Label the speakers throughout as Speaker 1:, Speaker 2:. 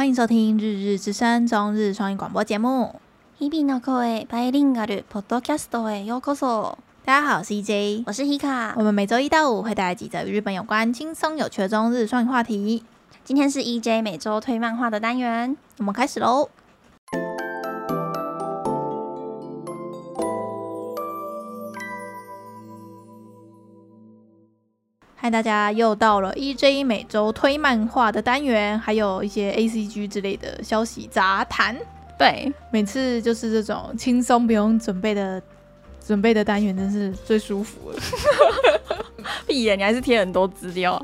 Speaker 1: 欢迎收听《日日之声》中日双语广播节目。
Speaker 2: 日々の声バイリンガルポッドキャストへようこそ。
Speaker 1: 大家好，我是 EJ，
Speaker 2: 我是 Hika。
Speaker 1: 我们每周一到五会带来几则与日本有关、轻松有趣的中日双语话题。
Speaker 2: 今天是 EJ 每周推漫画的单元，
Speaker 1: 我们开始喽。 大家又到了 EJ 每周推漫画的单元，还有一些 ACG 之类的消息杂谈。
Speaker 2: 对，
Speaker 1: 每次就是这种轻松不用准备的准备的单元，真是最舒服了。
Speaker 2: 闭眼，你还是贴很多资料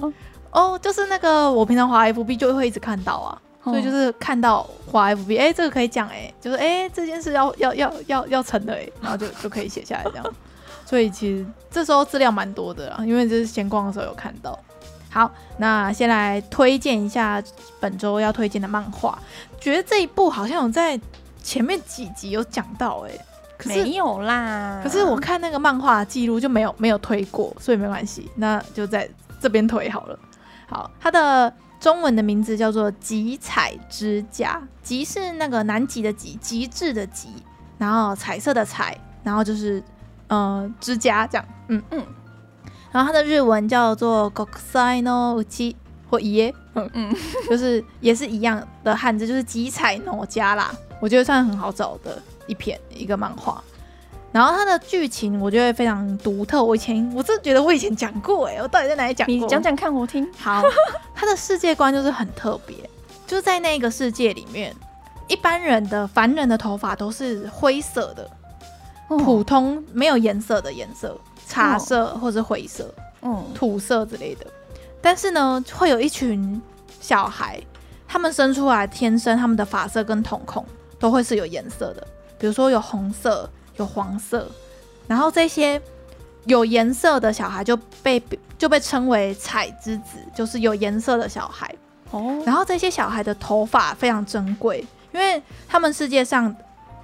Speaker 1: 哦。就是那个我平常滑 FB 就会一直看到啊，哦、所以就是看到滑 FB，哎、欸，这个可以讲哎、欸，就是哎、欸、这件事要要要要要成的哎、欸，然后就就可以写下来这样。所以其实这时候资料蛮多的啦，因为就是闲逛的时候有看到。好，那先来推荐一下本周要推荐的漫画。觉得这一部好像有在前面几集有讲到、欸，哎，可是
Speaker 2: 没有啦。
Speaker 1: 可是我看那个漫画记录就没有没有推过，所以没关系，那就在这边推好了。好，它的中文的名字叫做《极彩之家》，极是那个南极的极，极致的极，然后彩色的彩，然后就是。呃，之家这样，嗯嗯，然后它的日文叫做 “gokusai no uchi” 或耶，嗯嗯，就是也是一样的汉字，就是集彩诺家啦。我觉得算很好找的一篇一个漫画。然后它的剧情我觉得非常独特，我以前我真的觉得我以前讲过哎、欸，我到底在哪里讲过？
Speaker 2: 你讲讲看我听。
Speaker 1: 好，它的世界观就是很特别，就是在那个世界里面，一般人的凡人的头发都是灰色的。普通没有颜色的颜色，茶色或者灰色，嗯，土色之类的。但是呢，会有一群小孩，他们生出来天生他们的发色跟瞳孔都会是有颜色的，比如说有红色、有黄色。然后这些有颜色的小孩就被就被称为彩之子，就是有颜色的小孩。哦。然后这些小孩的头发非常珍贵，因为他们世界上。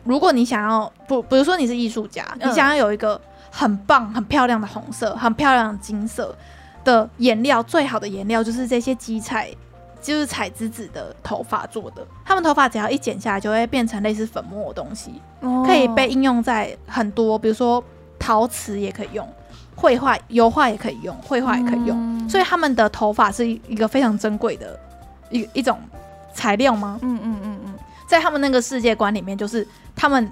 Speaker 1: 如果你想要不，比如说你是艺术家，你想要有一个很棒、很漂亮的红色、很漂亮的金色的颜料，最好的颜料就是这些基彩，就是彩之子的头发做的。他们头发只要一剪下来，就会变成类似粉末的东西，可以被应用在很多，比如说陶瓷也可以用，绘画、油画也可以用，绘画也可以用。所以他们的头发是一个非常珍贵的一一种材料吗？嗯嗯嗯嗯，在他们那个世界观里面，就是。他们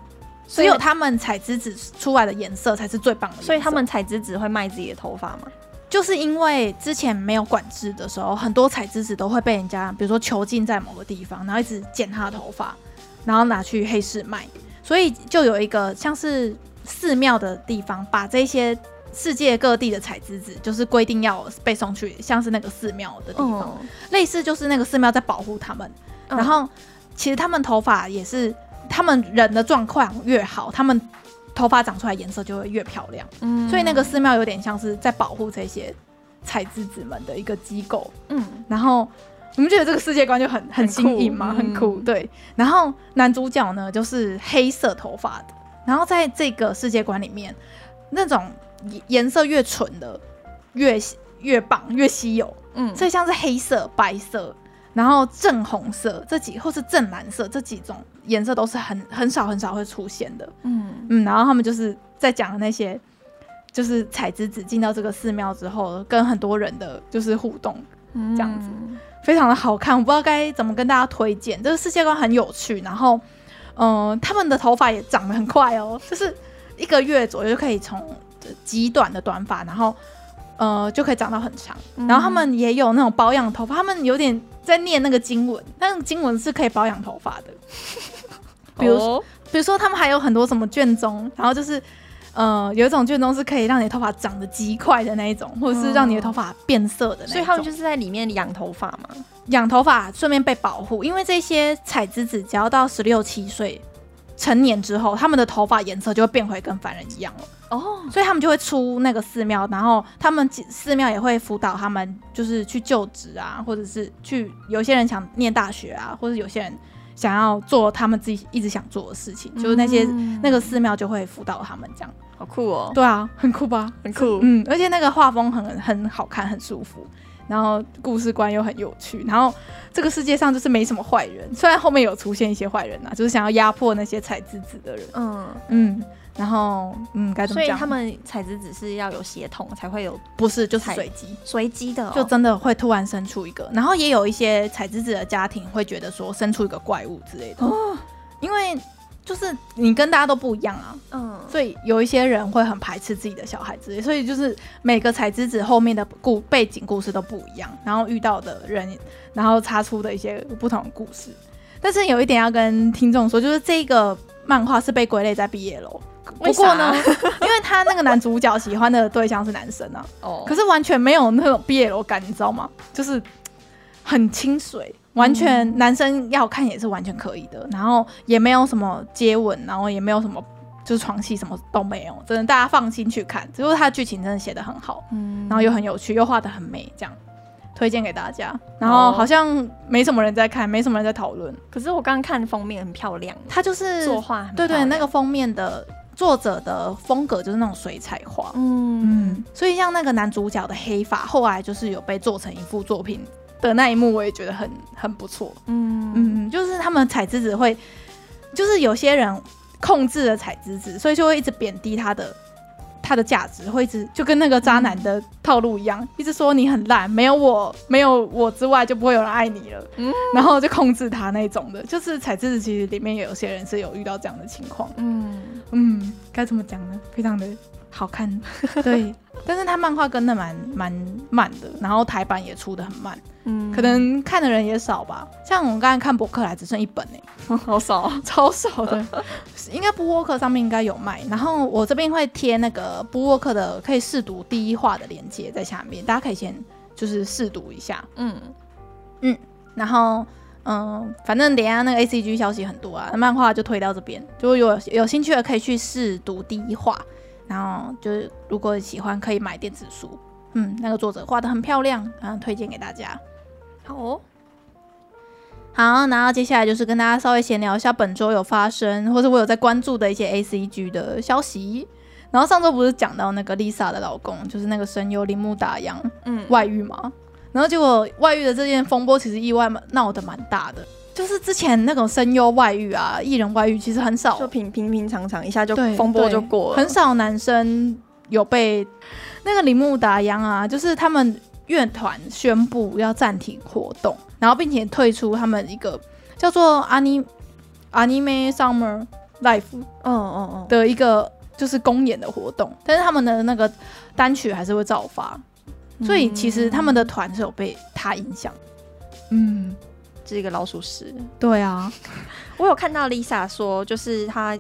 Speaker 1: 只有他们采之子出来的颜色才是最棒的，
Speaker 2: 所以他们采之子会卖自己的头发吗？
Speaker 1: 就是因为之前没有管制的时候，很多采之子都会被人家，比如说囚禁在某个地方，然后一直剪他的头发，然后拿去黑市卖。所以就有一个像是寺庙的地方，把这些世界各地的采之子，就是规定要被送去，像是那个寺庙的地方，嗯、类似就是那个寺庙在保护他们。然后其实他们头发也是。他们人的状况越好，他们头发长出来颜色就会越漂亮。嗯，所以那个寺庙有点像是在保护这些彩之子们的一个机构。嗯，然后你们觉得这个世界观就很很新颖吗？很酷，嗯、对。然后男主角呢就是黑色头发的，然后在这个世界观里面，那种颜色越纯的越越棒越稀有。嗯，所以像是黑色、白色。然后正红色这几或是正蓝色这几种颜色都是很很少很少会出现的，嗯。嗯，然后他们就是在讲的那些，就是彩之子进到这个寺庙之后，跟很多人的就是互动，这样子、嗯、非常的好看，我不知道该怎么跟大家推荐，这个世界观很有趣，然后嗯、呃，他们的头发也长得很快哦，就是一个月左右就可以从极短的短发，然后呃就可以长到很长，然后他们也有那种保养头发，他们有点。在念那个经文，那个经文是可以保养头发的。比如说，比如说他们还有很多什么卷宗，然后就是，呃，有一种卷宗是可以让你的头发长得极快的那一种，或者是让你的头发变色的那种。
Speaker 2: 所以他们就是在里面养头发嘛，
Speaker 1: 养头发顺便被保护，因为这些彩之子只要到十六七岁成年之后，他们的头发颜色就会变回跟凡人一样了。哦，oh. 所以他们就会出那个寺庙，然后他们寺庙也会辅导他们，就是去就职啊，或者是去有些人想念大学啊，或者有些人想要做他们自己一直想做的事情，就是那些、嗯、那个寺庙就会辅导他们这样。
Speaker 2: 好酷哦！
Speaker 1: 对啊，很酷吧？
Speaker 2: 很酷。
Speaker 1: 嗯，而且那个画风很很好看，很舒服。然后故事观又很有趣，然后这个世界上就是没什么坏人，虽然后面有出现一些坏人啊，就是想要压迫那些彩之子的人。嗯嗯。然后，嗯，该怎么讲？
Speaker 2: 所以他们彩子子是要有血统才会有，
Speaker 1: 不是就是随机
Speaker 2: 随机的、哦，
Speaker 1: 就真的会突然生出一个。然后也有一些彩子子的家庭会觉得说生出一个怪物之类的，哦、因为就是你跟大家都不一样啊，嗯，所以有一些人会很排斥自己的小孩之类，所以就是每个彩之子后面的故背景故事都不一样，然后遇到的人，然后擦出的一些不同的故事。但是有一点要跟听众说，就是这个漫画是被归类在毕业楼。不过呢，因为他那个男主角喜欢的对象是男生啊，哦，可是完全没有那种毕业楼感，你知道吗？就是很清水，完全男生要看也是完全可以的，然后也没有什么接吻，然后也没有什么就是床戏，什么都没有，真的大家放心去看。只不过他的剧情真的写的很好，嗯，然后又很有趣，又画的很美，这样推荐给大家。然后好像没什么人在看，没什么人在讨论。
Speaker 2: 可是我刚刚看封面很漂亮，
Speaker 1: 它就是
Speaker 2: 作画，
Speaker 1: 对，对对，那个封面的。作者的风格就是那种水彩画，嗯嗯，所以像那个男主角的黑发，后来就是有被做成一幅作品的那一幕，我也觉得很很不错，嗯嗯，就是他们踩之子会，就是有些人控制了踩之子，所以就会一直贬低他的。他的价值会一直就跟那个渣男的套路一样，嗯、一直说你很烂，没有我，没有我之外就不会有人爱你了，嗯，然后就控制他那种的，就是彩之子其实里面也有些人是有遇到这样的情况，嗯嗯，该怎么讲呢？非常的好看，对。但是他漫画跟的蛮蛮慢的，然后台版也出的很慢，嗯，可能看的人也少吧。像我们刚才看博客来只剩一本呢、
Speaker 2: 欸，好少，
Speaker 1: 超少的。应该 BookWalker 上面应该有卖，然后我这边会贴那个 BookWalker 的可以试读第一话的链接在下面，大家可以先就是试读一下，嗯。嗯，然后嗯，反正等下那个 ACG 消息很多啊，漫画就推到这边，就有有兴趣的可以去试读第一话。然后就是，如果喜欢可以买电子书，嗯，那个作者画的很漂亮，然后推荐给大家。好哦，好，然后接下来就是跟大家稍微闲聊一下本周有发生，或者我有在关注的一些 ACG 的消息。然后上周不是讲到那个 Lisa 的老公，就是那个声优铃木达央，嗯，外遇嘛。然后结果外遇的这件风波，其实意外闹得蛮大的。就是之前那种声优外遇啊，艺人外遇其实很少，
Speaker 2: 就平平平常常一下就风波就过了，
Speaker 1: 很少男生有被那个铃木达央啊，就是他们乐团宣布要暂停活动，然后并且退出他们一个叫做 Anime Anime Summer Life 嗯嗯嗯。的一个就是公演的活动，但是他们的那个单曲还是会照发，所以其实他们的团是有被他影响，嗯。
Speaker 2: 是一个老鼠屎。
Speaker 1: 对啊，
Speaker 2: 我有看到 Lisa 说，就是她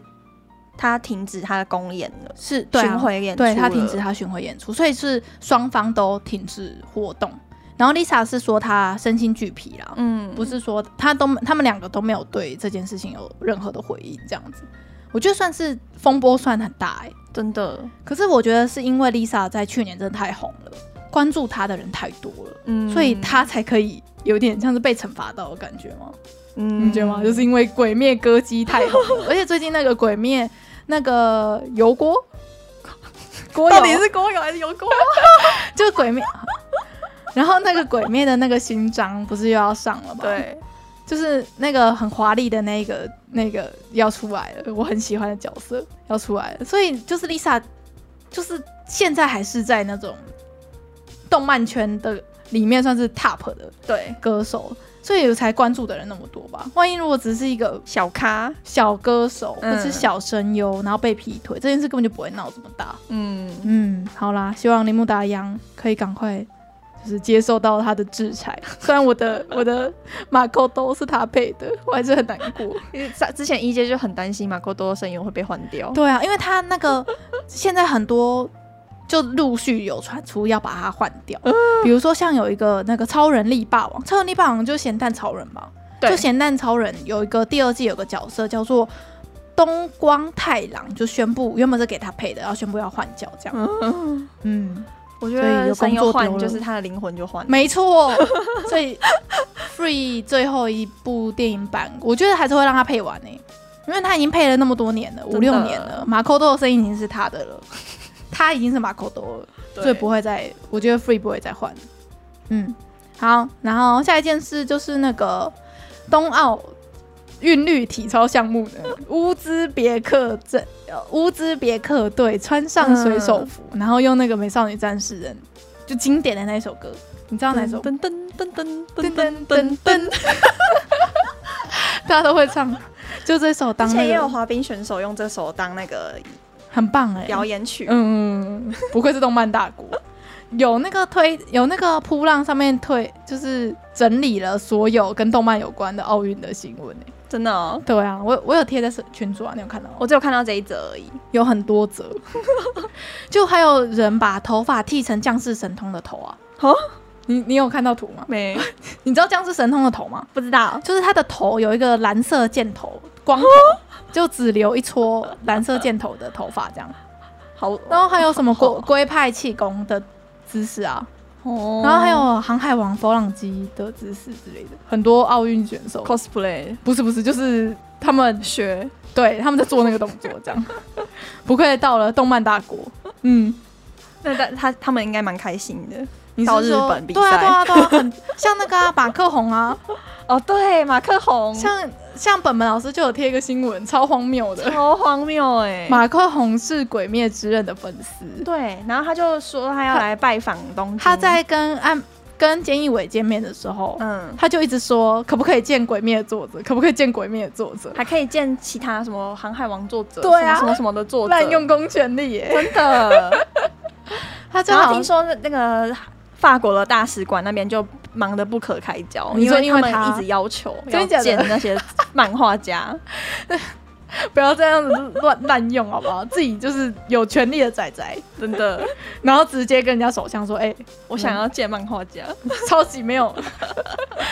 Speaker 2: 她停止她的公演了，
Speaker 1: 是
Speaker 2: 巡回演出，
Speaker 1: 对她停止她巡回演出，所以是双方都停止活动。然后 Lisa 是说她身心俱疲了，嗯，不是说她都他们两个都没有对这件事情有任何的回应，这样子，我觉得算是风波算很大哎、欸，
Speaker 2: 真的。
Speaker 1: 可是我觉得是因为 Lisa 在去年真的太红了，关注他的人太多了，嗯，所以他才可以。有点像是被惩罚到的感觉吗？嗯，你觉得吗？就是因为《鬼灭》歌姬太红了，而且最近那个《鬼灭》那个油锅，锅到底是锅油还是油锅？就是《鬼灭》，然后那个《鬼灭》的那个新章不是又要上了吗？
Speaker 2: 对，
Speaker 1: 就是那个很华丽的那个那个要出来了，我很喜欢的角色要出来了，所以就是 Lisa，就是现在还是在那种动漫圈的。里面算是 top 的对歌手，所以才关注的人那么多吧。万一如果只是一个小咖、小歌手或是小声优，然后被劈腿，这件事根本就不会闹这么大。嗯嗯，好啦，希望铃木达央可以赶快就是接受到他的制裁。虽然我的我的马扣都是他配的，我还是很难过。因为
Speaker 2: 之前一阶就很担心马扣多的声优会被换掉。
Speaker 1: 对啊，因为他那个现在很多。就陆续有传出要把它换掉，呃、比如说像有一个那个超人力霸王，超人力霸王就咸蛋超人嘛，就咸蛋超人有一个第二季有个角色叫做东光太郎，就宣布原本是给他配的，然后宣布要换角这样。嗯，嗯。
Speaker 2: 我觉得有工作换就是他的灵魂就换，
Speaker 1: 没错。所以 Free 最后一部电影版，我觉得还是会让他配完呢、欸，因为他已经配了那么多年了，五六年了，马扣多的声音已经是他的了。他已经是马可多了，所以不会再，我觉得 Free 不会再换。嗯，好，然后下一件事就是那个冬奥韵律体操项目的 乌兹别克阵乌兹别克队穿上水手服，嗯、然后用那个美少女战士人就经典的那一首歌，你知道哪首？噔噔噔噔噔噔噔噔，大家都会唱，就这首当、那个。
Speaker 2: 之前也有滑冰选手用这首当那个
Speaker 1: 很棒哎
Speaker 2: 表演曲，
Speaker 1: 嗯，不愧是动漫大国。有那个推有那个扑浪上面推，就是整理了所有跟动漫有关的奥运的新闻、欸、
Speaker 2: 真的、哦？
Speaker 1: 对啊，我我有贴在群组啊，你有看到吗？
Speaker 2: 我只有看到这一则而已，
Speaker 1: 有很多则，就还有人把头发剃成降世神通的头啊！
Speaker 2: 哦，
Speaker 1: 你你有看到图吗？
Speaker 2: 没，
Speaker 1: 你知道降世神通的头吗？
Speaker 2: 不知道，
Speaker 1: 就是他的头有一个蓝色箭头，光头，就只留一撮蓝色箭头的头发这样。
Speaker 2: 好，
Speaker 1: 然后还有什么龟龟派气功的。姿势啊，哦，然后还有航海王佛朗机的姿势之类的，很多奥运选手。
Speaker 2: cosplay，
Speaker 1: 不是不是，就是他们学，对，他们在做那个动作，这样，不愧到了动漫大国，嗯，
Speaker 2: 那他他他们应该蛮开心的，
Speaker 1: 你
Speaker 2: 到日本比赛，
Speaker 1: 对啊对啊对啊，很 像那个啊，马克宏啊，
Speaker 2: 哦对，马克宏，
Speaker 1: 像。像本本老师就有贴一个新闻，超荒谬的，
Speaker 2: 超荒谬哎、欸！
Speaker 1: 马克宏是《鬼灭之刃》的粉丝，
Speaker 2: 对，然后他就说他要来拜访东京。
Speaker 1: 他在跟岸跟菅义伟见面的时候，嗯，他就一直说可不可以见《鬼灭》的作者，可不可以见《鬼灭》的作者，
Speaker 2: 还可以见其他什么《航海王》作者，
Speaker 1: 对啊，
Speaker 2: 什么什么的作者，
Speaker 1: 滥用公权力耶，
Speaker 2: 真的。他然后听说那个法国的大使馆那边就。忙得不可开交，因为他们一直要求要见那些漫画家，
Speaker 1: 不要这样子乱滥用好不好？自己就是有权利的仔仔，
Speaker 2: 真的。
Speaker 1: 然后直接跟人家首相说：“哎、欸，
Speaker 2: 我想要见漫画家。
Speaker 1: 嗯” 超级没有，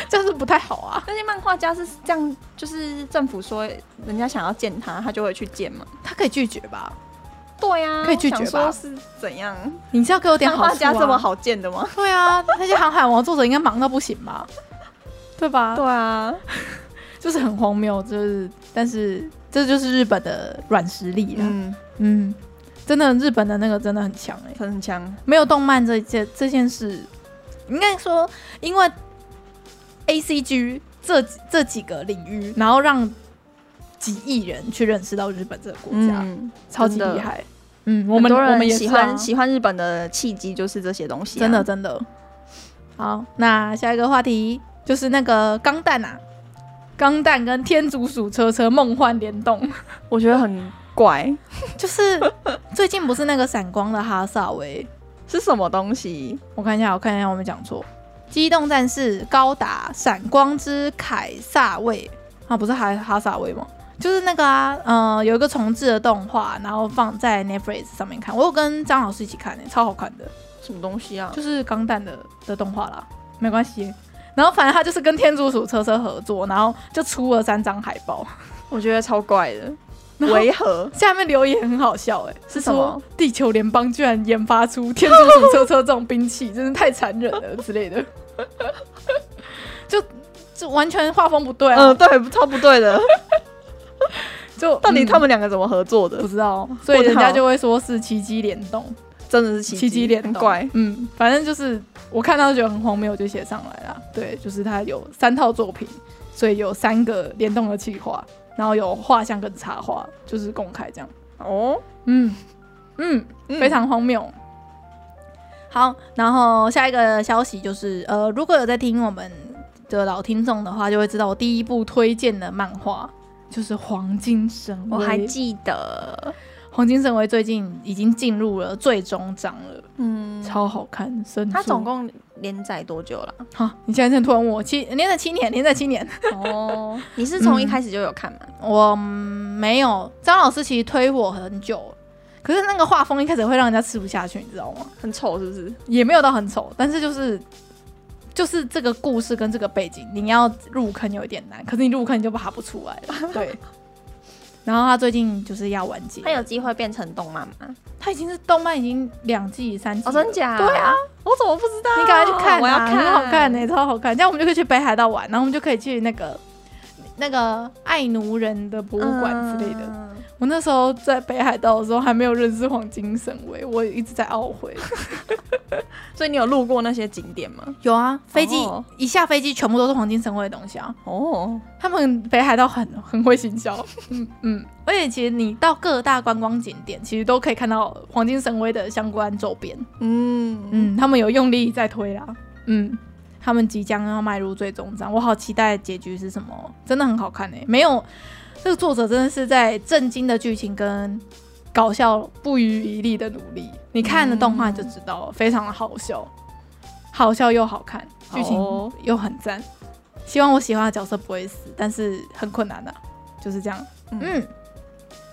Speaker 1: 这样是不太好啊。
Speaker 2: 那些漫画家是这样，就是政府说人家想要见他，他就会去见嘛。
Speaker 1: 他可以拒绝吧？
Speaker 2: 对呀、啊，
Speaker 1: 可以拒绝吧？
Speaker 2: 是怎样？
Speaker 1: 你是要给我点好处啊？
Speaker 2: 家这么好见的吗？
Speaker 1: 对啊，那些航海王作者应该忙到不行吧？对吧？
Speaker 2: 对啊，
Speaker 1: 就是很荒谬，就是，但是这就是日本的软实力了。嗯嗯，真的，日本的那个真的很强哎、欸，
Speaker 2: 很强。
Speaker 1: 没有动漫这件这件事，应该说，因为 A C G 这这几个领域，然后让。几亿人去认识到日本这个国家，嗯、超级厉害。嗯，我们我们也喜欢
Speaker 2: 喜欢日本的契机，就是这些东西、啊。
Speaker 1: 真的真的。好，那下一个话题就是那个钢弹啊，钢弹跟天竺鼠车车梦幻联动，
Speaker 2: 我觉得很怪。
Speaker 1: 就是最近不是那个闪光的哈萨维
Speaker 2: 是什么东西？
Speaker 1: 我看一下，我看一下，我没讲错。机动战士高达闪光之凯萨威啊，不是哈哈萨威吗？就是那个啊，呃，有一个重制的动画，然后放在 Netflix 上面看。我有跟张老师一起看诶、欸，超好看的。
Speaker 2: 什么东西啊？就是
Speaker 1: 钢弹的的动画啦，没关系。然后反正他就是跟天竺鼠车车合作，然后就出了三张海报。
Speaker 2: 我觉得超怪的，违和。
Speaker 1: 下面留言很好笑哎、欸，是什么？地球联邦居然研发出天竺鼠车车这种兵器，真是太残忍了之类的。就就完全画风不对啊！
Speaker 2: 嗯，对，超不对的。
Speaker 1: 就
Speaker 2: 到底他们两个怎么合作的？
Speaker 1: 不知道，所以人家就会说是奇迹联动，
Speaker 2: 真的是奇迹
Speaker 1: 联动，怪。嗯，反正就是我看到觉得很荒谬，我就写上来了。对，就是他有三套作品，所以有三个联动的企划，然后有画像跟插画，就是公开这样。
Speaker 2: 哦，
Speaker 1: 嗯嗯，非常荒谬。好，然后下一个消息就是，呃，如果有在听我们的老听众的话，就会知道我第一部推荐的漫画。就是黄金神威，
Speaker 2: 我还记得
Speaker 1: 黄金神威最近已经进入了最终章了，嗯，超好看。
Speaker 2: 它总共连载多久了？
Speaker 1: 好，你现在在突然问我七连载七年，连载七年。
Speaker 2: 哦，你是从一开始就有看吗？
Speaker 1: 嗯、我没有，张老师其实推我很久，可是那个画风一开始会让人家吃不下去，你知道吗？
Speaker 2: 很丑是不是？
Speaker 1: 也没有到很丑，但是就是。就是这个故事跟这个背景，你要入坑有一点难，可是你入坑你就爬不出来了。对。然后他最近就是要完结，
Speaker 2: 他有机会变成动漫吗？
Speaker 1: 他已经是动漫，已经两季三季。
Speaker 2: 哦，真假？
Speaker 1: 对啊，
Speaker 2: 我怎么不知道？
Speaker 1: 你赶快去看啊，
Speaker 2: 我要看，
Speaker 1: 很好看呢，超好看。这样我们就可以去北海道玩，然后我们就可以去那个那个爱奴人的博物馆之类的。嗯、我那时候在北海道的时候还没有认识黄金神威，我一直在懊悔。
Speaker 2: 所以你有路过那些景点吗？
Speaker 1: 有啊，飞机、oh. 一下飞机，全部都是黄金神威的东西啊。哦，oh. 他们北海道很很会行销，嗯嗯，而且其实你到各大观光景点，其实都可以看到黄金神威的相关周边。嗯嗯，他们有用力在推啦。嗯，他们即将要迈入最终章，我好期待结局是什么，真的很好看诶、欸。没有这个作者真的是在震惊的剧情跟。搞笑不遗余力的努力，你看了动画就知道了，嗯、非常的好笑，好笑又好看，剧情又很赞。哦、希望我喜欢的角色不会死，但是很困难的、啊，就是这样。嗯，嗯，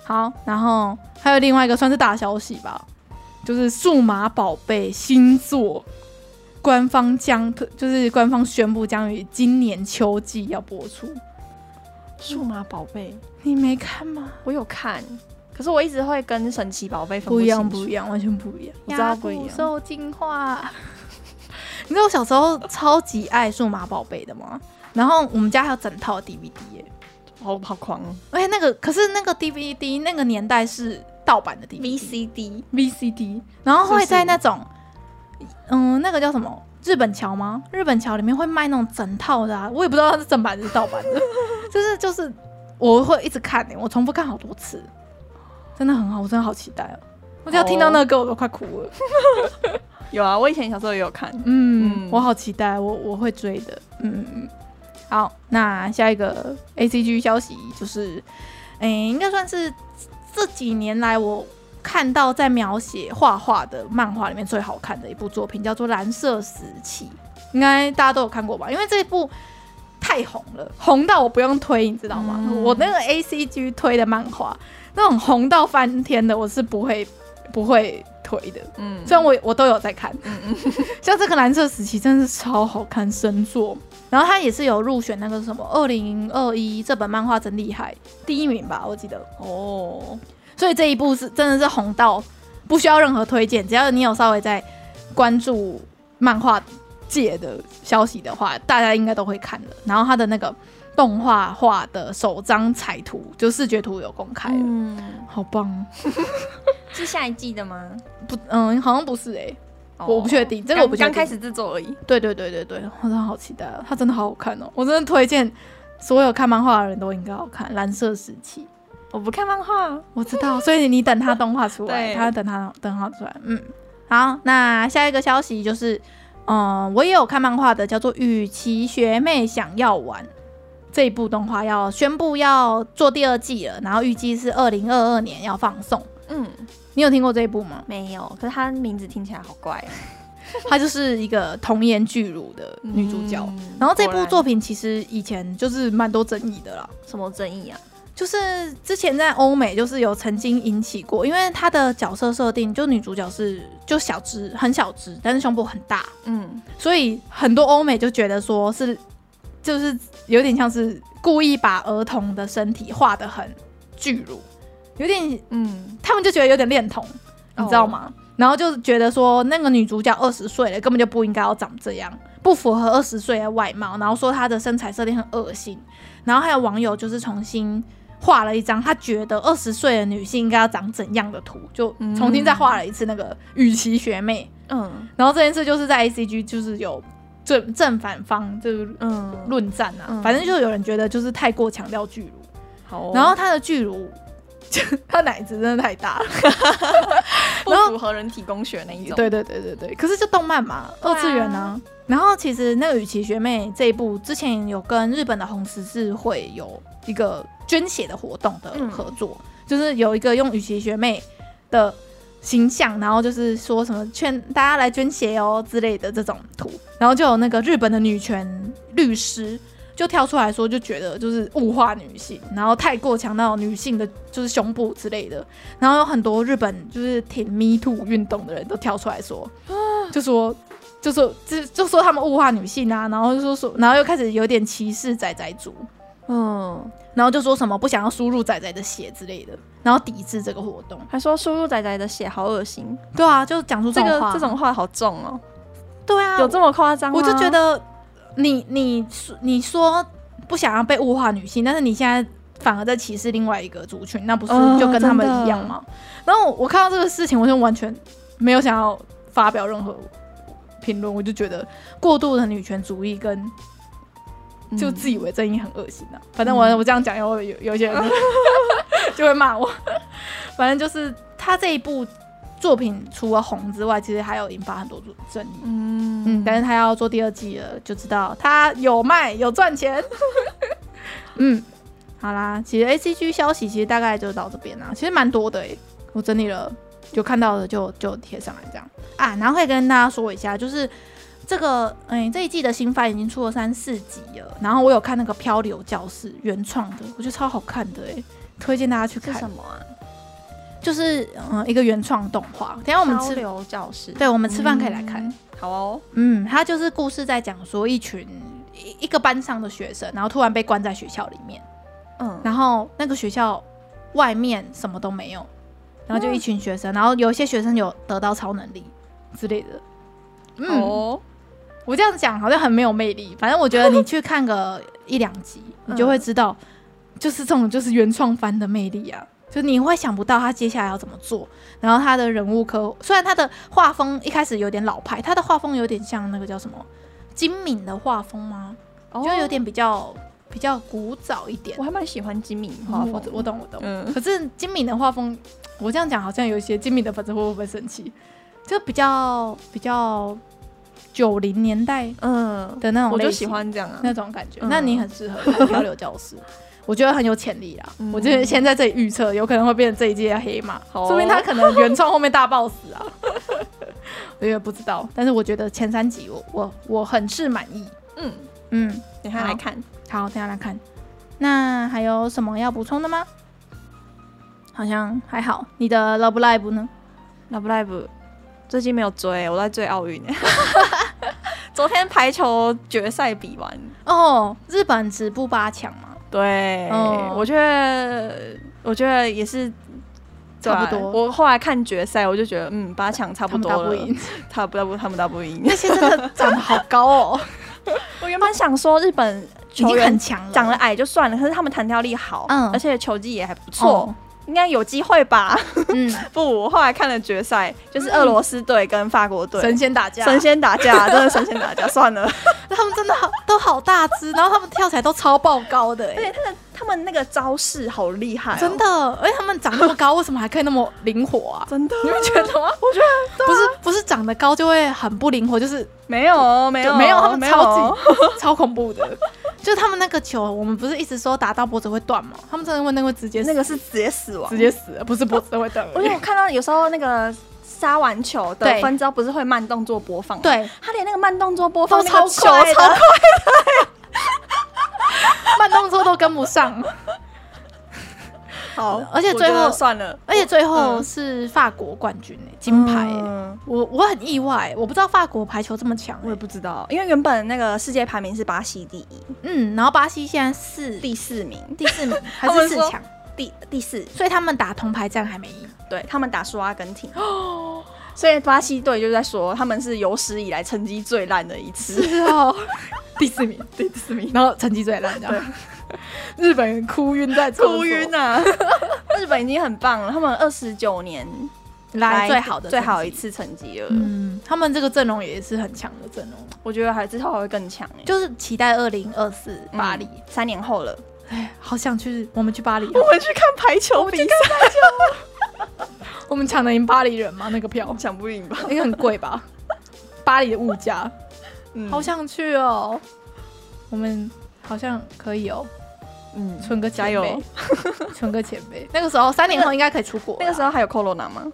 Speaker 1: 好，然后还有另外一个算是大消息吧，就是数码宝贝新作，官方将就是官方宣布将于今年秋季要播出。
Speaker 2: 数码宝贝，
Speaker 1: 你没看吗？
Speaker 2: 我有看。可是我一直会跟神奇宝贝分不，
Speaker 1: 不一样，不一样，完全不一样。
Speaker 2: 我知道不一样。
Speaker 1: 受进化，你知道我小时候超级爱数码宝贝的吗？然后我们家还有整套 DVD 耶，
Speaker 2: 好好狂哦！
Speaker 1: 而且那个，可是那个 DVD 那个年代是盗版的 DVD，VCD，VCD，然后会在那种，嗯，那个叫什么日本桥吗？日本桥里面会卖那种整套的啊，我也不知道它是正版还是盗版的，就是就是我会一直看诶，我重复看好多次。真的很好，我真的好期待哦！我只要听到那个歌，我都快哭了。
Speaker 2: 有啊，我以前小时候也有看。
Speaker 1: 嗯，嗯我好期待，我我会追的。嗯嗯。好，那下一个 A C G 消息就是，哎、欸，应该算是这几年来我看到在描写画画的漫画里面最好看的一部作品，叫做《蓝色时期》。应该大家都有看过吧？因为这一部太红了，红到我不用推，你知道吗？嗯、我那个 A C G 推的漫画。那种红到翻天的，我是不会不会推的。嗯，虽然我我都有在看。嗯嗯，像这个蓝色时期真的是超好看，神作。然后它也是有入选那个什么二零二一这本漫画真厉害第一名吧，我记得。哦，所以这一部是真的是红到不需要任何推荐，只要你有稍微在关注漫画界的消息的话，大家应该都会看的。然后他的那个。动画画的首张彩图，就视觉图有公开，嗯，好棒，
Speaker 2: 是下一季的吗？
Speaker 1: 不，嗯，好像不是哎、我不确定，这个我不
Speaker 2: 刚开始制作而已。
Speaker 1: 对对对对对，我真的好期待哦，它真的好好看哦，我真的推荐所有看漫画的人都应该要看《蓝色时期》。
Speaker 2: 我不看漫画，
Speaker 1: 我知道，所以你等它动画出来，他对等它等它出来。嗯，好，那下一个消息就是，嗯，我也有看漫画的，叫做《与其学妹想要玩》。这一部动画要宣布要做第二季了，然后预计是二零二二年要放送。嗯，你有听过这一部吗？
Speaker 2: 没有，可是它名字听起来好怪啊。
Speaker 1: 她就是一个童颜巨乳的女主角。嗯，然后这部作品其实以前就是蛮多争议的啦。
Speaker 2: 什么争议啊？
Speaker 1: 就是之前在欧美就是有曾经引起过，因为她的角色设定就女主角是就小只，很小只，但是胸部很大。嗯，所以很多欧美就觉得说是。就是有点像是故意把儿童的身体画的很巨乳，有点嗯，他们就觉得有点恋童，你知道吗？哦、然后就觉得说那个女主角二十岁了，根本就不应该要长这样，不符合二十岁的外貌。然后说她的身材设定很恶心。然后还有网友就是重新画了一张，他觉得二十岁的女性应该要长怎样的图，就重新再画了一次那个雨琦学妹。嗯，然后这件事就是在 ACG 就是有。正正反方就是嗯论战啊，嗯、反正就有人觉得就是太过强调巨乳，好哦、然后他的巨乳，他奶子真的太大了，
Speaker 2: 不符合人体工学那一种。
Speaker 1: 对对对对对，可是就动漫嘛，二次元呢、啊。然后其实那个雨琦学妹这一部之前有跟日本的红十字会有一个捐血的活动的合作，嗯、就是有一个用雨琦学妹的。形象，然后就是说什么劝大家来捐血哦之类的这种图，然后就有那个日本的女权律师就跳出来说，就觉得就是物化女性，然后太过强调女性的就是胸部之类的，然后有很多日本就是挺 Me Too 运动的人都跳出来说，就说就说就就说他们物化女性啊，然后就说说，然后又开始有点歧视仔仔族。嗯，然后就说什么不想要输入仔仔的血之类的，然后抵制这个活动，
Speaker 2: 还说输入仔仔的血好恶心。
Speaker 1: 对啊，就讲出这个
Speaker 2: 这种话好重哦。
Speaker 1: 对啊，
Speaker 2: 有这么夸张吗？
Speaker 1: 我就觉得你你你说不想要被物化女性，但是你现在反而在歧视另外一个族群，那不是就跟他们一样吗？然后我看到这个事情，我就完全没有想要发表任何评论，我就觉得过度的女权主义跟就自以为正义很恶心啊。反正我我这样讲，有有有些人 就会骂我。反正就是他这一部作品除了红之外，其实还有引发很多争议。嗯嗯，但是他要做第二季了，就知道他有卖有赚钱。嗯，好啦，其实 ACG 消息其实大概就到这边啦，其实蛮多的诶、欸，我整理了，就看到的就就贴上来这样啊。然后可以跟大家说一下，就是这个哎、欸、这一季的新番已经出了三四集了，然后我有看那个漂流教室原创的，我觉得超好看的诶、欸，推荐大家去看。
Speaker 2: 什么啊？
Speaker 1: 就是嗯一个原创动画。等下我们吃
Speaker 2: 漂流教室，
Speaker 1: 对，我们吃饭可以来看。
Speaker 2: 嗯、好哦，
Speaker 1: 嗯，它就是故事在讲说一群。一个班上的学生，然后突然被关在学校里面，嗯，然后那个学校外面什么都没有，然后就一群学生，然后有一些学生有得到超能力之类的。嗯，哦，我这样讲好像很没有魅力，反正我觉得你去看个一两集，你就会知道，就是这种就是原创番的魅力啊，就你会想不到他接下来要怎么做，然后他的人物刻，虽然他的画风一开始有点老派，他的画风有点像那个叫什么？金敏的画风吗？就有点比较比较古早一点。
Speaker 2: 我还蛮喜欢金敏画风，
Speaker 1: 我懂我懂。嗯，可是金敏的画风，我这样讲好像有一些金敏的粉丝会不会生气？就比较比较九零年代嗯的那种，
Speaker 2: 我就喜欢这样啊
Speaker 1: 那种感觉。那你很适合看漂流教室，我觉得很有潜力啊。我就是先在这里预测，有可能会变成这一届的黑马，说明他可能原创后面大爆死啊。我也不知道，但是我觉得前三集我我我很是满意。嗯
Speaker 2: 嗯，等下来看，
Speaker 1: 好，等下来看。那还有什么要补充的吗？好像还好。你的 Love Live 呢
Speaker 2: ？Love Live 最近没有追，我在追奥运。昨天排球决赛比完
Speaker 1: 哦，日本止步八强嘛。
Speaker 2: 对，哦、我觉得我觉得也是。差不多，我后来看决赛，我就觉得，嗯，八强差不多了。他们打不赢，他不不，他们打不赢。
Speaker 1: 那些真的长得好高哦。
Speaker 2: 我原本想说日本球员很强，长得矮就算了，可是他们弹跳力好，嗯，而且球技也还不错。应该有机会吧？嗯，不，我后来看了决赛，就是俄罗斯队跟法国队
Speaker 1: 神仙打架，
Speaker 2: 神仙打架，真的神仙打架。算了，
Speaker 1: 他们真的好都好大只，然后他们跳起来都超爆高的，
Speaker 2: 而且他的他们那个招式好厉害，
Speaker 1: 真的。而且他们长那么高，为什么还可以那么灵活啊？
Speaker 2: 真的，
Speaker 1: 你们觉得吗？
Speaker 2: 我觉得
Speaker 1: 不是不是长得高就会很不灵活，就是
Speaker 2: 没有没有
Speaker 1: 没有，他们超级超恐怖的。就是他们那个球，我们不是一直说打到脖子会断吗？他们真的会那个直接
Speaker 2: 那个是直接死亡，
Speaker 1: 直接死，不是脖子会断。
Speaker 2: 而且我看到有时候那个杀完球得分之后，不是会慢动作播放吗？
Speaker 1: 对，
Speaker 2: 他连那个慢动作播放
Speaker 1: 超快，超快的，慢动作都跟不上。
Speaker 2: 好，
Speaker 1: 而且最后
Speaker 2: 算了，
Speaker 1: 而且最后是法国冠军诶，金牌。我我很意外，我不知道法国排球这么强，
Speaker 2: 我也不知道，因为原本那个世界排名是巴西第一，
Speaker 1: 嗯，然后巴西现在是
Speaker 2: 第四名，
Speaker 1: 第四名 还是四强，
Speaker 2: 第第四，
Speaker 1: 所以他们打铜牌战还没赢，
Speaker 2: 对他们打输阿根廷，哦 所以巴西队就在说他们是有史以来成绩最烂的一次，
Speaker 1: 是哦，第四名，第四名，然后成绩最烂，这样。日本人哭晕在
Speaker 2: 哭晕啊！日本已经很棒了，他们二十九年
Speaker 1: 来最好的
Speaker 2: 最好一次成绩了。
Speaker 1: 嗯，他们这个阵容也是很强的阵容，
Speaker 2: 我觉得还之后还会更强。
Speaker 1: 就是期待二零二四巴黎，
Speaker 2: 三年后了。
Speaker 1: 哎，好想去，我们去巴黎，
Speaker 2: 我们去看排球比赛。
Speaker 1: 我们抢得赢巴黎人吗？那个票
Speaker 2: 抢不赢吧？
Speaker 1: 应该很贵吧？巴黎的物价，嗯好想去哦。我们。好像可以哦，嗯，存个加油，存个钱呗。那个时候三年后应该可以出国，
Speaker 2: 那个时候还有 Corona 吗？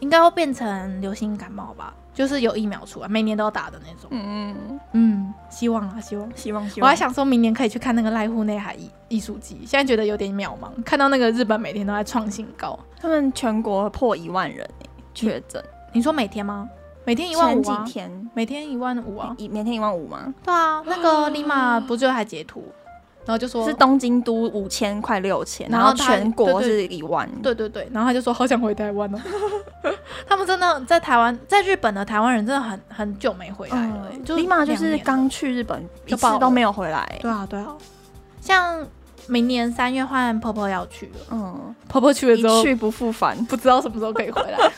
Speaker 1: 应该会变成流行感冒吧，就是有疫苗出来，每年都要打的那种。嗯嗯嗯，希望啊，希望
Speaker 2: 希望希望。
Speaker 1: 我还想说明年可以去看那个濑户内海艺艺术祭，现在觉得有点渺茫。看到那个日本每天都在创新高，
Speaker 2: 他们全国破一万人确诊。
Speaker 1: 你说每天吗？每天一万五啊！
Speaker 2: 几天
Speaker 1: 每天一万五啊！
Speaker 2: 一每天一万五吗？
Speaker 1: 对啊，那个立马不就还截图，然后就说
Speaker 2: 是东京都五千快六千，然后全国是一万。
Speaker 1: 对对对，然后他就说好想回台湾哦。他们真的在台湾，在日本的台湾人真的很很久没回来了，
Speaker 2: 就立马就是刚去日本一次都没有回来。
Speaker 1: 对啊对啊，像明年三月换婆婆要去了，嗯，婆婆去了之后
Speaker 2: 一去不复返，
Speaker 1: 不知道什么时候可以回来。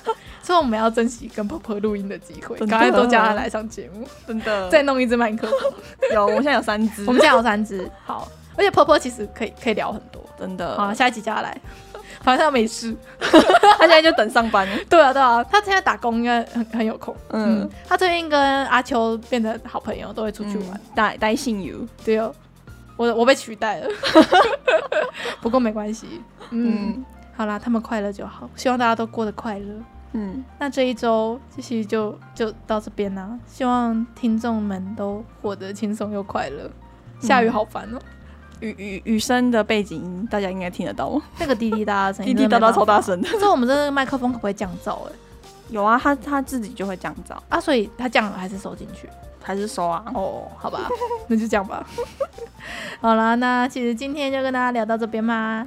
Speaker 1: 所以我们要珍惜跟婆婆录音的机会，赶快多叫她来上节目，
Speaker 2: 真的。
Speaker 1: 再弄一支麦克
Speaker 2: 风，有，我现在有三支，
Speaker 1: 我们现在有三支，好。而且婆婆其实可以可以聊很多，
Speaker 2: 真的。
Speaker 1: 好，下一集叫她来，反正她没事，
Speaker 2: 她现在就等上班。
Speaker 1: 对啊对啊，她现在打工应该很很有空。嗯，她最近跟阿秋变成好朋友，都会出去玩。
Speaker 2: 带带信友，
Speaker 1: 对哦，我我被取代了，不过没关系。嗯，好啦，他们快乐就好，希望大家都过得快乐。嗯，那这一周其实就就到这边啦，希望听众们都活得轻松又快乐。下雨好烦哦。
Speaker 2: 雨雨雨声的背景音，大家应该听得到吗？
Speaker 1: 那个滴滴答答声音，
Speaker 2: 滴滴答答超大声的。
Speaker 1: 可是我们这个麦克风可不可以降噪？哎，
Speaker 2: 有啊，它它自己就会降噪
Speaker 1: 啊，所以它降了还是收进去，
Speaker 2: 还是收啊？
Speaker 1: 哦，好吧，那就这样吧。好了，那其实今天就跟大家聊到这边嘛。